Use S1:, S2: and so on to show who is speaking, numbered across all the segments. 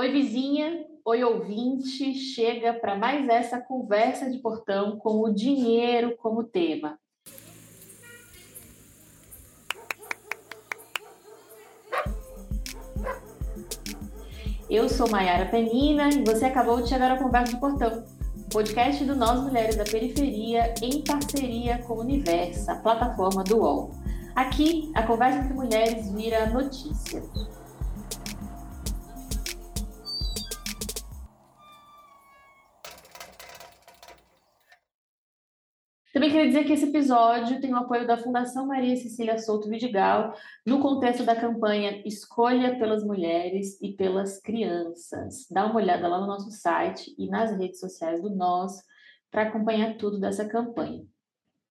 S1: Oi, vizinha, oi, ouvinte, chega para mais essa conversa de portão com o dinheiro como tema. Eu sou Maiara Penina e você acabou de chegar ao Conversa de Portão, podcast do Nós Mulheres da Periferia em parceria com o Universo, a plataforma do UOL. Aqui, a conversa entre mulheres vira notícia. Também queria dizer que esse episódio tem o apoio da Fundação Maria Cecília Souto Vidigal, no contexto da campanha Escolha pelas Mulheres e pelas Crianças. Dá uma olhada lá no nosso site e nas redes sociais do Nós para acompanhar tudo dessa campanha.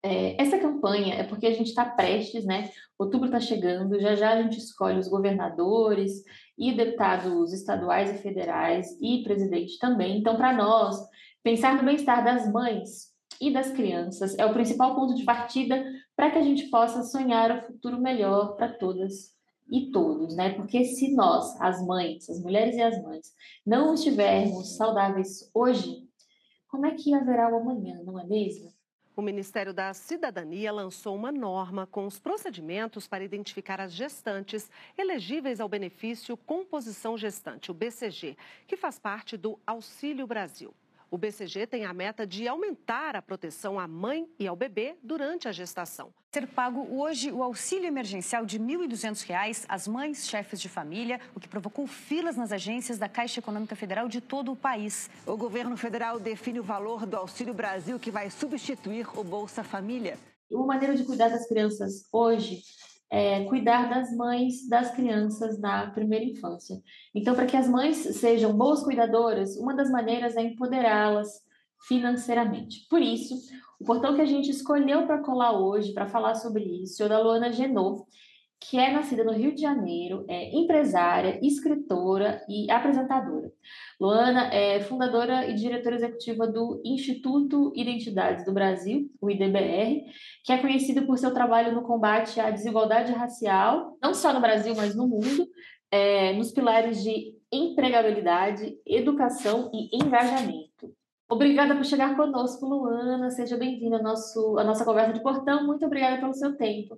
S1: É, essa campanha é porque a gente está prestes, né? Outubro está chegando, já já a gente escolhe os governadores e deputados estaduais e federais e presidente também. Então, para nós, pensar no bem-estar das mães e das crianças é o principal ponto de partida para que a gente possa sonhar o futuro melhor para todas e todos, né? Porque se nós, as mães, as mulheres e as mães, não estivermos saudáveis hoje, como é que haverá o amanhã, não é mesmo?
S2: O Ministério da Cidadania lançou uma norma com os procedimentos para identificar as gestantes elegíveis ao benefício Composição Gestante, o BCG, que faz parte do Auxílio Brasil. O BCG tem a meta de aumentar a proteção à mãe e ao bebê durante a gestação.
S3: Ser pago hoje o auxílio emergencial de R$ 1.200 às mães chefes de família, o que provocou filas nas agências da Caixa Econômica Federal de todo o país.
S4: O governo federal define o valor do Auxílio Brasil que vai substituir o Bolsa Família.
S1: Uma maneira de cuidar das crianças hoje é, cuidar das mães das crianças na primeira infância. Então, para que as mães sejam boas cuidadoras, uma das maneiras é empoderá-las financeiramente. Por isso, o portão que a gente escolheu para colar hoje, para falar sobre isso, é o da Luana Genot, que é nascida no Rio de Janeiro, é empresária, escritora e apresentadora. Luana é fundadora e diretora executiva do Instituto Identidades do Brasil, o IDBR, que é conhecido por seu trabalho no combate à desigualdade racial, não só no Brasil, mas no mundo, é, nos pilares de empregabilidade, educação e engajamento. Obrigada por chegar conosco, Luana. Seja bem-vinda à nossa conversa de portão. Muito obrigada pelo seu tempo.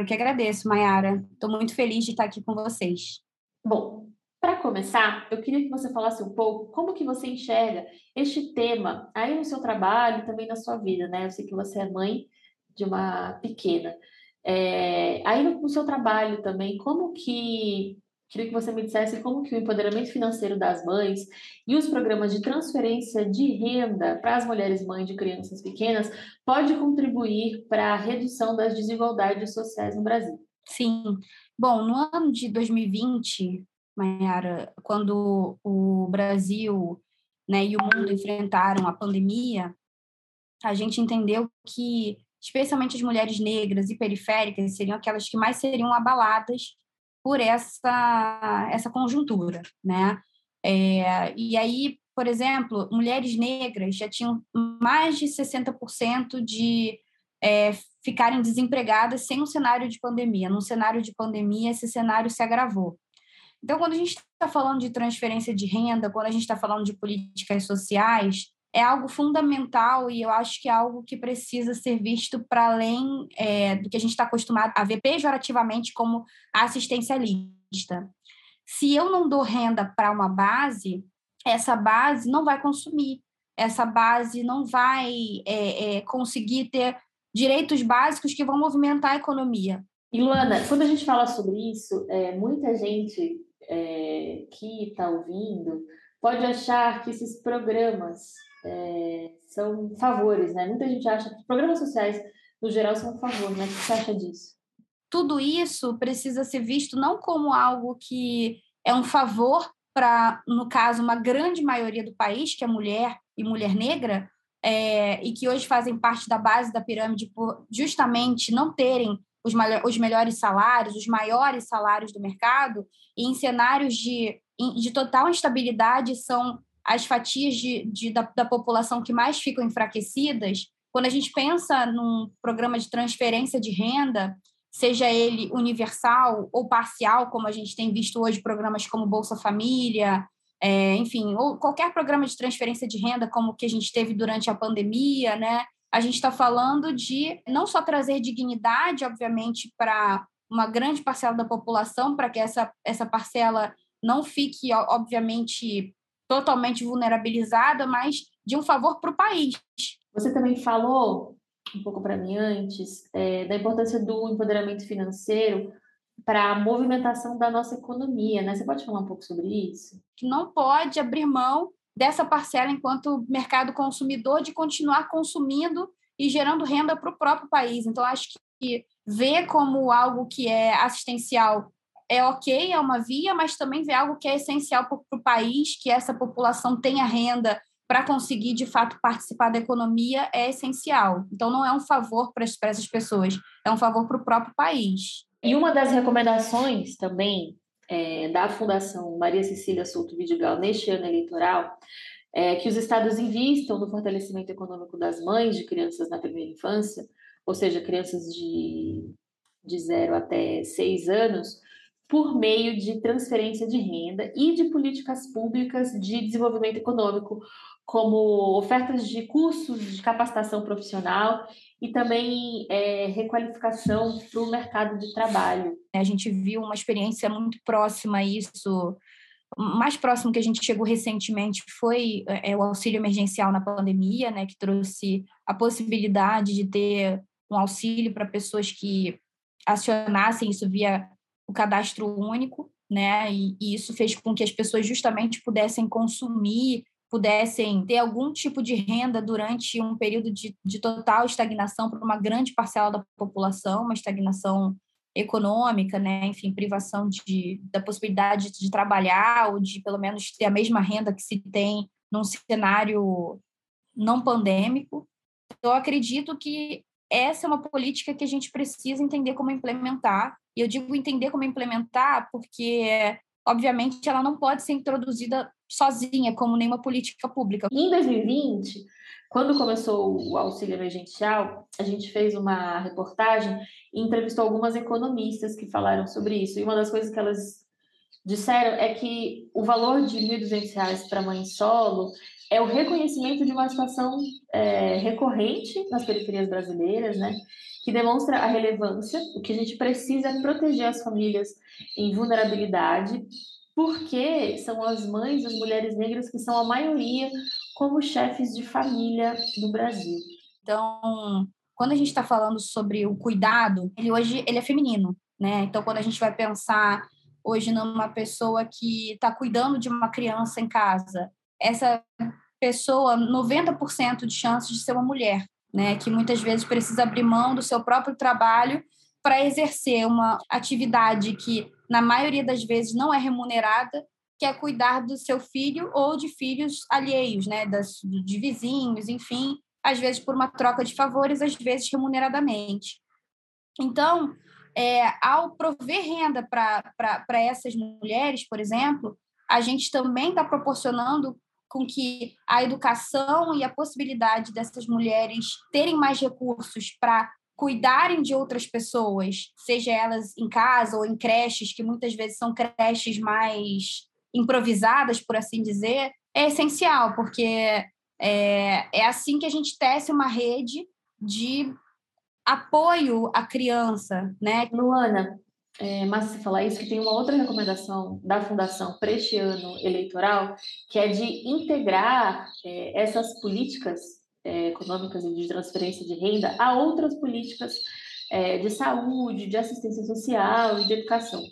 S5: Eu que agradeço, Mayara. Estou muito feliz de estar aqui com vocês.
S1: Bom, para começar, eu queria que você falasse um pouco como que você enxerga este tema aí no seu trabalho e também na sua vida, né? Eu sei que você é mãe de uma pequena. É, aí no, no seu trabalho também, como que Queria que você me dissesse como que o empoderamento financeiro das mães e os programas de transferência de renda para as mulheres mães de crianças pequenas pode contribuir para a redução das desigualdades sociais no Brasil.
S5: Sim. Bom, no ano de 2020, Mayara, quando o Brasil né, e o mundo enfrentaram a pandemia, a gente entendeu que, especialmente as mulheres negras e periféricas, seriam aquelas que mais seriam abaladas por essa, essa conjuntura, né? É, e aí, por exemplo, mulheres negras já tinham mais de 60% de é, ficarem desempregadas sem um cenário de pandemia. Num cenário de pandemia, esse cenário se agravou. Então, quando a gente está falando de transferência de renda, quando a gente está falando de políticas sociais, é algo fundamental e eu acho que é algo que precisa ser visto para além é, do que a gente está acostumado a ver pejorativamente como assistencialista. Se eu não dou renda para uma base, essa base não vai consumir, essa base não vai é, é, conseguir ter direitos básicos que vão movimentar a economia.
S1: E Luana, quando a gente fala sobre isso, é, muita gente é, que está ouvindo pode achar que esses programas é, são favores, né? Muita gente acha que programas sociais, no geral, são um favor, né? O que você acha disso?
S5: Tudo isso precisa ser visto não como algo que é um favor para, no caso, uma grande maioria do país, que é mulher e mulher negra, é, e que hoje fazem parte da base da pirâmide por justamente não terem os, os melhores salários, os maiores salários do mercado, e em cenários de, de total instabilidade são as fatias de, de da, da população que mais ficam enfraquecidas, quando a gente pensa num programa de transferência de renda, seja ele universal ou parcial, como a gente tem visto hoje, programas como Bolsa Família, é, enfim, ou qualquer programa de transferência de renda como o que a gente teve durante a pandemia, né? A gente está falando de não só trazer dignidade, obviamente, para uma grande parcela da população, para que essa, essa parcela não fique, obviamente, totalmente vulnerabilizada, mas de um favor para o país.
S1: Você também falou um pouco para mim antes é, da importância do empoderamento financeiro para a movimentação da nossa economia, né? Você pode falar um pouco sobre isso?
S5: Não pode abrir mão dessa parcela enquanto mercado consumidor de continuar consumindo e gerando renda para o próprio país. Então, acho que ver como algo que é assistencial é ok, é uma via, mas também ver algo que é essencial para o país, que essa população tenha renda para conseguir, de fato, participar da economia é essencial. Então, não é um favor para essas pessoas, é um favor para o próprio país.
S1: E uma das recomendações também é, da Fundação Maria Cecília Souto Vidigal neste ano eleitoral é que os estados invistam no fortalecimento econômico das mães de crianças na primeira infância, ou seja, crianças de, de zero até seis anos, por meio de transferência de renda e de políticas públicas de desenvolvimento econômico, como ofertas de cursos de capacitação profissional e também é, requalificação para o mercado de trabalho.
S5: A gente viu uma experiência muito próxima a isso. O mais próximo que a gente chegou recentemente foi é, o auxílio emergencial na pandemia, né, que trouxe a possibilidade de ter um auxílio para pessoas que acionassem isso via o cadastro único, né? E, e, isso fez com que as pessoas justamente pudessem consumir pudessem ter algum tipo de renda durante um período de, de total estagnação para uma grande parcela da população, uma estagnação econômica, né? enfim, privação de, da possibilidade de trabalhar ou de pelo menos ter a mesma renda que se tem num cenário não pandêmico. Eu acredito que essa é uma política que a gente precisa entender como implementar. E eu digo entender como implementar porque, obviamente, ela não pode ser introduzida sozinha, como nenhuma política pública.
S1: Em 2020, quando começou o auxílio emergencial, a gente fez uma reportagem e entrevistou algumas economistas que falaram sobre isso. E uma das coisas que elas disseram é que o valor de R$ 1.200 para mãe solo é o reconhecimento de uma situação é, recorrente nas periferias brasileiras, né? Que demonstra a relevância, o que a gente precisa é proteger as famílias em vulnerabilidade porque são as mães, as mulheres negras que são a maioria como chefes de família do Brasil.
S5: Então, quando a gente está falando sobre o cuidado, ele hoje ele é feminino, né? Então, quando a gente vai pensar hoje numa pessoa que está cuidando de uma criança em casa, essa pessoa, 90% de chances de ser uma mulher, né? Que muitas vezes precisa abrir mão do seu próprio trabalho para exercer uma atividade que na maioria das vezes não é remunerada, que é cuidar do seu filho ou de filhos alheios, né, das, de vizinhos, enfim, às vezes por uma troca de favores, às vezes remuneradamente. Então, é, ao prover renda para essas mulheres, por exemplo, a gente também está proporcionando com que a educação e a possibilidade dessas mulheres terem mais recursos para cuidarem de outras pessoas, seja elas em casa ou em creches, que muitas vezes são creches mais improvisadas, por assim dizer, é essencial, porque é, é assim que a gente tece uma rede de apoio à criança, né?
S1: Luana, é, mas você falar isso, que tem uma outra recomendação da Fundação para este ano eleitoral, que é de integrar é, essas políticas é, econômicas e de transferência de renda a outras políticas é, de saúde, de assistência social e de educação.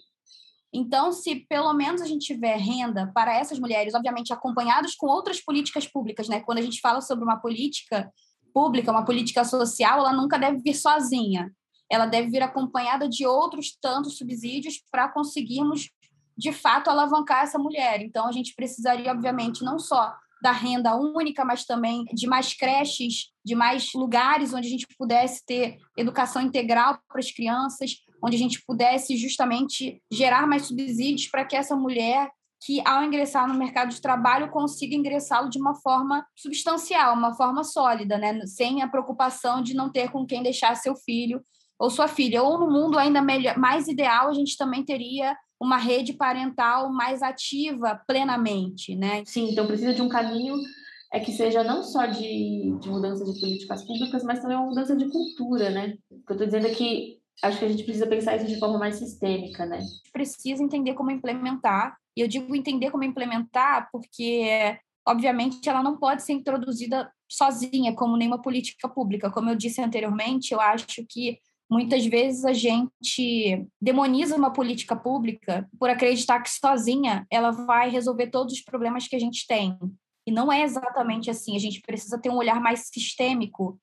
S5: Então, se pelo menos a gente tiver renda para essas mulheres, obviamente acompanhados com outras políticas públicas, né? Quando a gente fala sobre uma política pública, uma política social, ela nunca deve vir sozinha. Ela deve vir acompanhada de outros tantos subsídios para conseguirmos, de fato, alavancar essa mulher. Então, a gente precisaria, obviamente, não só da renda única, mas também de mais creches, de mais lugares onde a gente pudesse ter educação integral para as crianças, onde a gente pudesse justamente gerar mais subsídios para que essa mulher que ao ingressar no mercado de trabalho consiga ingressá-lo de uma forma substancial, uma forma sólida, né? sem a preocupação de não ter com quem deixar seu filho ou sua filha. Ou no mundo ainda melhor, mais ideal, a gente também teria uma rede parental mais ativa plenamente, né?
S1: Sim, então precisa de um caminho é que seja não só de, de mudança de políticas públicas, mas também uma mudança de cultura, né? O que eu estou dizendo é que acho que a gente precisa pensar isso de forma mais sistêmica, né? A gente
S5: precisa entender como implementar, e eu digo entender como implementar porque, obviamente, ela não pode ser introduzida sozinha, como nenhuma política pública. Como eu disse anteriormente, eu acho que muitas vezes a gente demoniza uma política pública por acreditar que sozinha ela vai resolver todos os problemas que a gente tem. E não é exatamente assim. A gente precisa ter um olhar mais sistêmico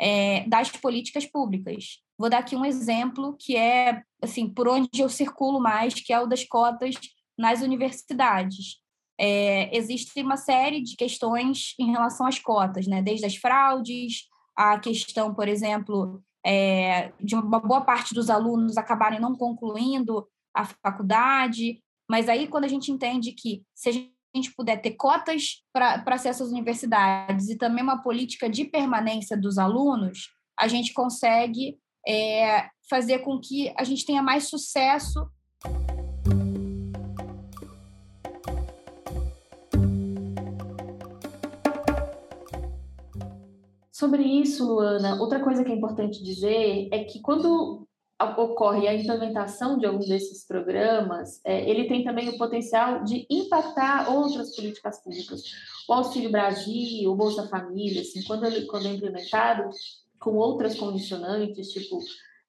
S5: é, das políticas públicas. Vou dar aqui um exemplo que é assim por onde eu circulo mais, que é o das cotas nas universidades. É, existe uma série de questões em relação às cotas, né? desde as fraudes, a questão, por exemplo, é, de uma boa parte dos alunos acabarem não concluindo a faculdade, mas aí quando a gente entende que se a gente puder ter cotas para acesso às universidades e também uma política de permanência dos alunos, a gente consegue é, fazer com que a gente tenha mais sucesso
S1: Sobre isso, Luana, outra coisa que é importante dizer é que quando ocorre a implementação de algum desses programas, é, ele tem também o potencial de impactar outras políticas públicas. O Auxílio Brasil, o Bolsa Família, assim, quando, ele, quando é implementado com outras condicionantes, tipo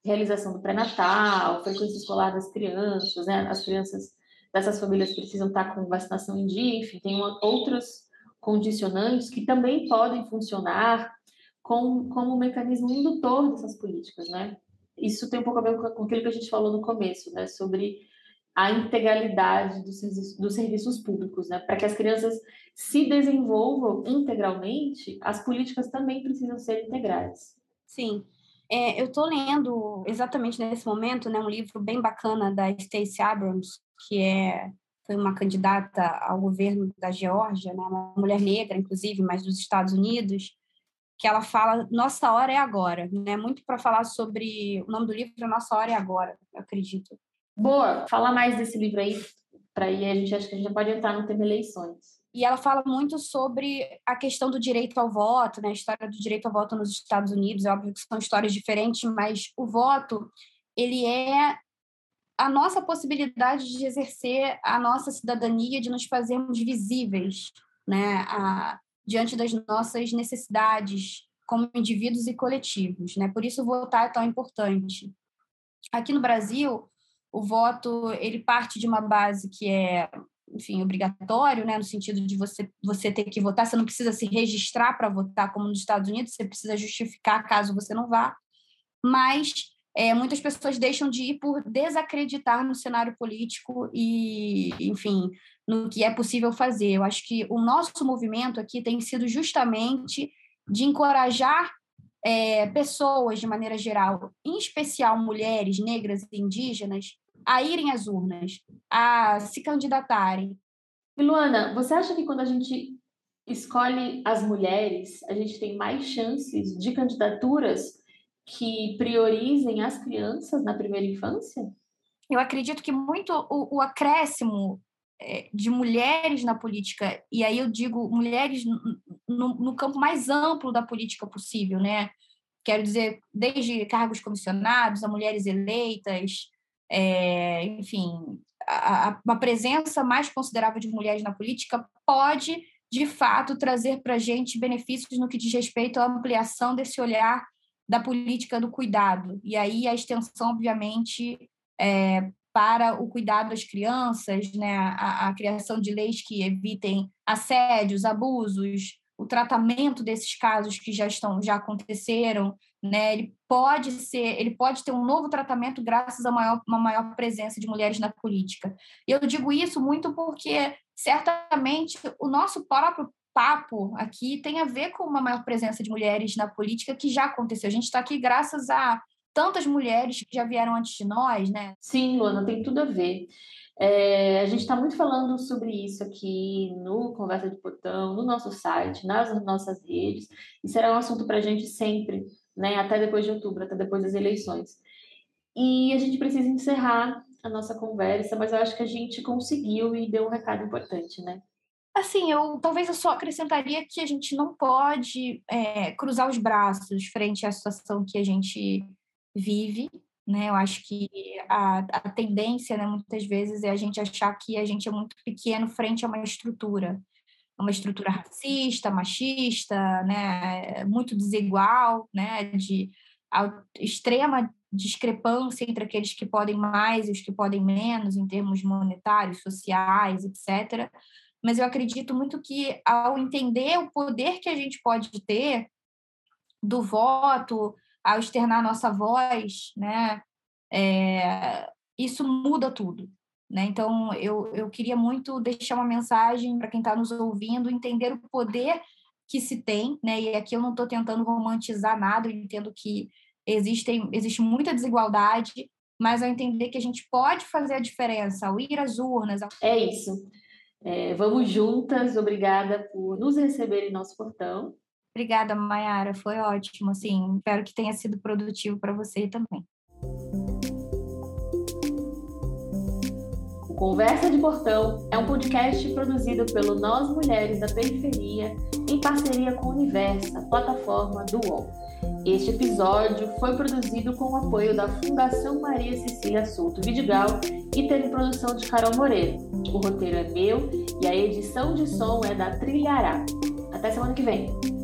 S1: realização do pré-natal, frequência escolar das crianças, né? as crianças dessas famílias precisam estar com vacinação em dia, enfim, tem uma, outras condicionantes que também podem funcionar com, como um mecanismo indutor dessas políticas, né? Isso tem um pouco a ver com aquilo que a gente falou no começo, né? Sobre a integralidade dos, dos serviços públicos, né? Para que as crianças se desenvolvam integralmente, as políticas também precisam ser integrais.
S5: Sim. É, eu estou lendo exatamente nesse momento né, um livro bem bacana da Stacey Abrams, que é foi uma candidata ao governo da Geórgia, né, uma mulher negra, inclusive, mas dos Estados Unidos, que ela fala Nossa Hora é Agora, né? Muito para falar sobre o nome do livro Nossa Hora é Agora, eu acredito.
S1: Boa, fala mais desse livro aí, para aí a gente acha que a gente já pode entrar no tema eleições.
S5: E ela fala muito sobre a questão do direito ao voto, né? A história do direito ao voto nos Estados Unidos, é óbvio que são histórias diferentes, mas o voto, ele é a nossa possibilidade de exercer a nossa cidadania, de nos fazermos visíveis, né? A, diante das nossas necessidades como indivíduos e coletivos, né? Por isso votar é tão importante. Aqui no Brasil, o voto ele parte de uma base que é, enfim, obrigatório, né, no sentido de você você ter que votar, você não precisa se registrar para votar como nos Estados Unidos, você precisa justificar caso você não vá. Mas é, muitas pessoas deixam de ir por desacreditar no cenário político e, enfim, no que é possível fazer. Eu acho que o nosso movimento aqui tem sido justamente de encorajar é, pessoas de maneira geral, em especial mulheres, negras e indígenas, a irem às urnas, a se candidatarem.
S1: Luana, você acha que quando a gente escolhe as mulheres, a gente tem mais chances de candidaturas que priorizem as crianças na primeira infância?
S5: Eu acredito que muito o, o acréscimo é, de mulheres na política, e aí eu digo mulheres no, no, campo mais amplo da política possível, né? Quero dizer, desde cargos comissionados a mulheres eleitas, é, enfim, a, a, uma presença mais considerável de mulheres na política pode, de fato, trazer para a gente benefícios no que diz respeito à ampliação desse olhar da política do cuidado. E aí a extensão, obviamente, é, para o cuidado das crianças, né, a, a, criação de leis que evitem assédios, abusos, o tratamento desses casos que já estão já aconteceram, né, ele pode ser, ele pode ter um novo tratamento graças a maior, uma maior presença de mulheres na política. E eu digo isso muito porque certamente o nosso próprio papo aqui tem a ver com uma maior presença de mulheres na política que já aconteceu. A gente está aqui graças a tantas mulheres que já vieram antes de nós, né?
S1: Sim, Luana, tem tudo a ver. É, a gente está muito falando sobre isso aqui no Conversa de Portão, no nosso site, nas nossas redes. E será um assunto para a gente sempre, né? Até depois de outubro, até depois das eleições. E a gente precisa encerrar a nossa conversa, mas eu acho que a gente conseguiu e deu um recado importante, né?
S5: Assim, eu talvez eu só acrescentaria que a gente não pode é, cruzar os braços frente à situação que a gente vive, né? Eu acho que a, a tendência, né, muitas vezes, é a gente achar que a gente é muito pequeno frente a uma estrutura, uma estrutura racista, machista, né, muito desigual, né, de extrema discrepância entre aqueles que podem mais e os que podem menos em termos monetários, sociais, etc. Mas eu acredito muito que ao entender o poder que a gente pode ter do voto, ao externar nossa voz, né, é, isso muda tudo. Né? Então, eu, eu queria muito deixar uma mensagem para quem está nos ouvindo, entender o poder que se tem, né? e aqui eu não estou tentando romantizar nada, eu entendo que existem, existe muita desigualdade, mas ao entender que a gente pode fazer a diferença, ao ir às urnas. Ao...
S1: É isso. É, vamos juntas, obrigada por nos receber em nosso portão.
S5: Obrigada, Mayara, foi ótimo. Assim, espero que tenha sido produtivo para você também.
S1: O Conversa de Portão é um podcast produzido pelo Nós Mulheres da Periferia em parceria com o Universa, plataforma do UOL. Este episódio foi produzido com o apoio da Fundação Maria Cecília Souto Vidigal e teve produção de Carol Moreira. O roteiro é meu e a edição de som é da Trilhará. Até semana que vem!